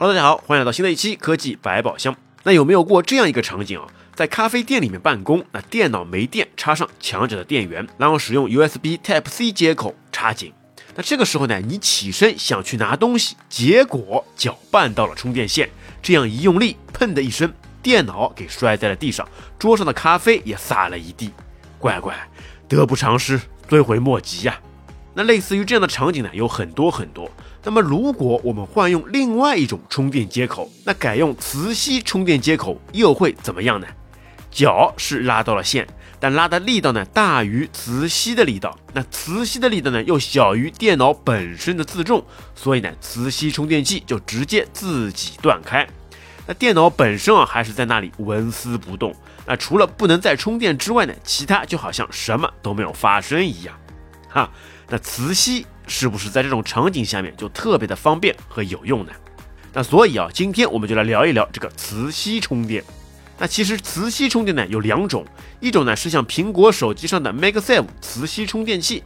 Hello，大家好，欢迎来到新的一期科技百宝箱。那有没有过这样一个场景啊？在咖啡店里面办公，那电脑没电，插上墙角的电源，然后使用 USB Type C 接口插紧。那这个时候呢，你起身想去拿东西，结果脚绊到了充电线，这样一用力，砰的一声，电脑给摔在了地上，桌上的咖啡也洒了一地。乖乖，得不偿失，追悔莫及呀。那类似于这样的场景呢，有很多很多。那么如果我们换用另外一种充电接口，那改用磁吸充电接口又会怎么样呢？脚是拉到了线，但拉的力道呢大于磁吸的力道，那磁吸的力道呢又小于电脑本身的自重，所以呢磁吸充电器就直接自己断开。那电脑本身啊还是在那里纹丝不动。那除了不能再充电之外呢，其他就好像什么都没有发生一样。哈，那磁吸是不是在这种场景下面就特别的方便和有用呢？那所以啊，今天我们就来聊一聊这个磁吸充电。那其实磁吸充电呢有两种，一种呢是像苹果手机上的 MagSafe 磁吸充电器。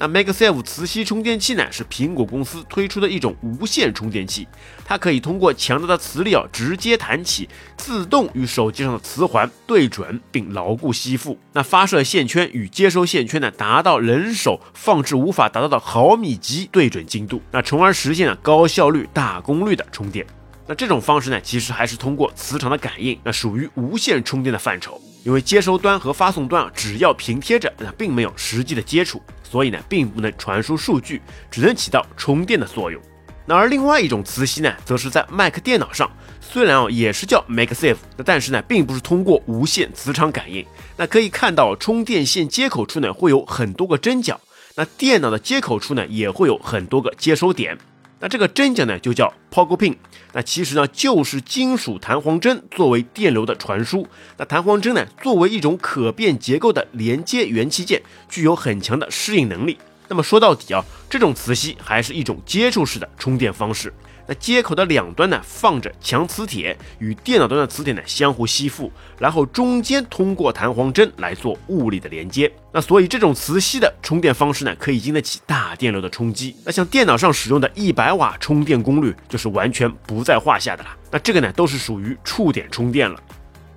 那 MagSafe 磁吸充电器呢是苹果公司推出的一种无线充电器，它可以通过强大的磁力啊直接弹起，自动与手机上的磁环对准并牢固吸附。那发射线圈与接收线圈呢达到人手放置无法达到的毫米级对准精度，那从而实现了高效率、大功率的充电。那这种方式呢，其实还是通过磁场的感应，那属于无线充电的范畴。因为接收端和发送端啊，只要平贴着，那并没有实际的接触，所以呢，并不能传输数据，只能起到充电的作用。那而另外一种磁吸呢，则是在 Mac 电脑上，虽然哦也是叫 MagSafe，那但是呢，并不是通过无线磁场感应。那可以看到充电线接口处呢，会有很多个针脚，那电脑的接口处呢，也会有很多个接收点。那这个针脚呢，就叫 Pogo Pin。那其实呢，就是金属弹簧针作为电流的传输。那弹簧针呢，作为一种可变结构的连接元器件，具有很强的适应能力。那么说到底啊，这种磁吸还是一种接触式的充电方式。那接口的两端呢放着强磁铁，与电脑端的磁铁呢相互吸附，然后中间通过弹簧针来做物理的连接。那所以这种磁吸的充电方式呢，可以经得起大电流的冲击。那像电脑上使用的一百瓦充电功率，就是完全不在话下的了。那这个呢，都是属于触点充电了。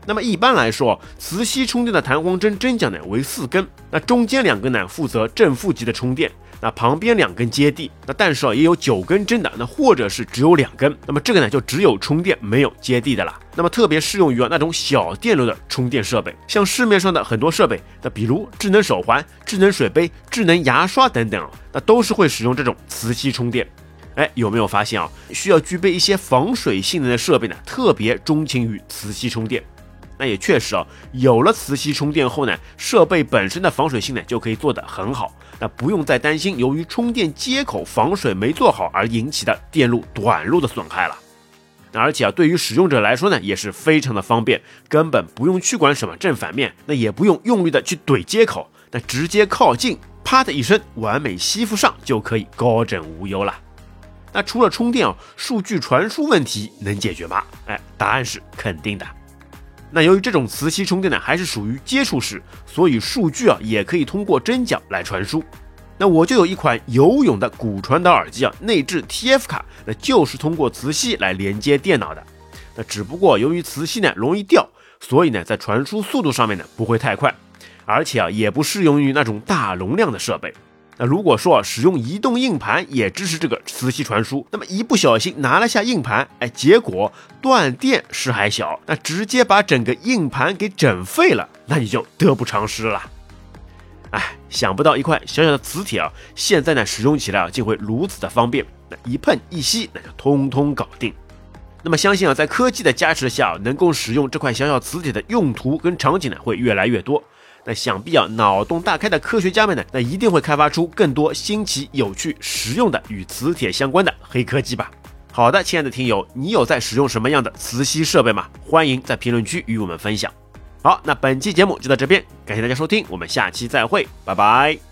那么一般来说，磁吸充电的弹簧针针脚呢为四根，那中间两根呢负责正负极的充电。那旁边两根接地，那但是啊也有九根针的，那或者是只有两根，那么这个呢就只有充电没有接地的了。那么特别适用于啊那种小电流的充电设备，像市面上的很多设备，那比如智能手环、智能水杯、智能牙刷等等啊，那都是会使用这种磁吸充电。哎，有没有发现啊？需要具备一些防水性能的设备呢，特别钟情于磁吸充电。那也确实啊，有了磁吸充电后呢，设备本身的防水性呢就可以做得很好，那不用再担心由于充电接口防水没做好而引起的电路短路的损害了。那而且啊，对于使用者来说呢，也是非常的方便，根本不用去管什么正反面，那也不用用力的去怼接口，那直接靠近，啪的一声，完美吸附上就可以高枕无忧了。那除了充电啊，数据传输问题能解决吗？哎，答案是肯定的。那由于这种磁吸充电呢，还是属于接触式，所以数据啊也可以通过针脚来传输。那我就有一款游泳的骨传导耳机啊，内置 TF 卡，那就是通过磁吸来连接电脑的。那只不过由于磁吸呢容易掉，所以呢在传输速度上面呢不会太快，而且啊也不适用于那种大容量的设备。那如果说使用移动硬盘也支持这个磁吸传输，那么一不小心拿了下硬盘，哎，结果断电事还小，那直接把整个硬盘给整废了，那你就得不偿失了。哎，想不到一块小小的磁铁啊，现在呢使用起来啊竟会如此的方便，那一碰一吸那就通通搞定。那么相信啊，在科技的加持下，能够使用这块小小磁铁的用途跟场景呢会越来越多。那想必啊，脑洞大开的科学家们呢，那一定会开发出更多新奇、有趣、实用的与磁铁相关的黑科技吧。好的，亲爱的听友，你有在使用什么样的磁吸设备吗？欢迎在评论区与我们分享。好，那本期节目就到这边，感谢大家收听，我们下期再会，拜拜。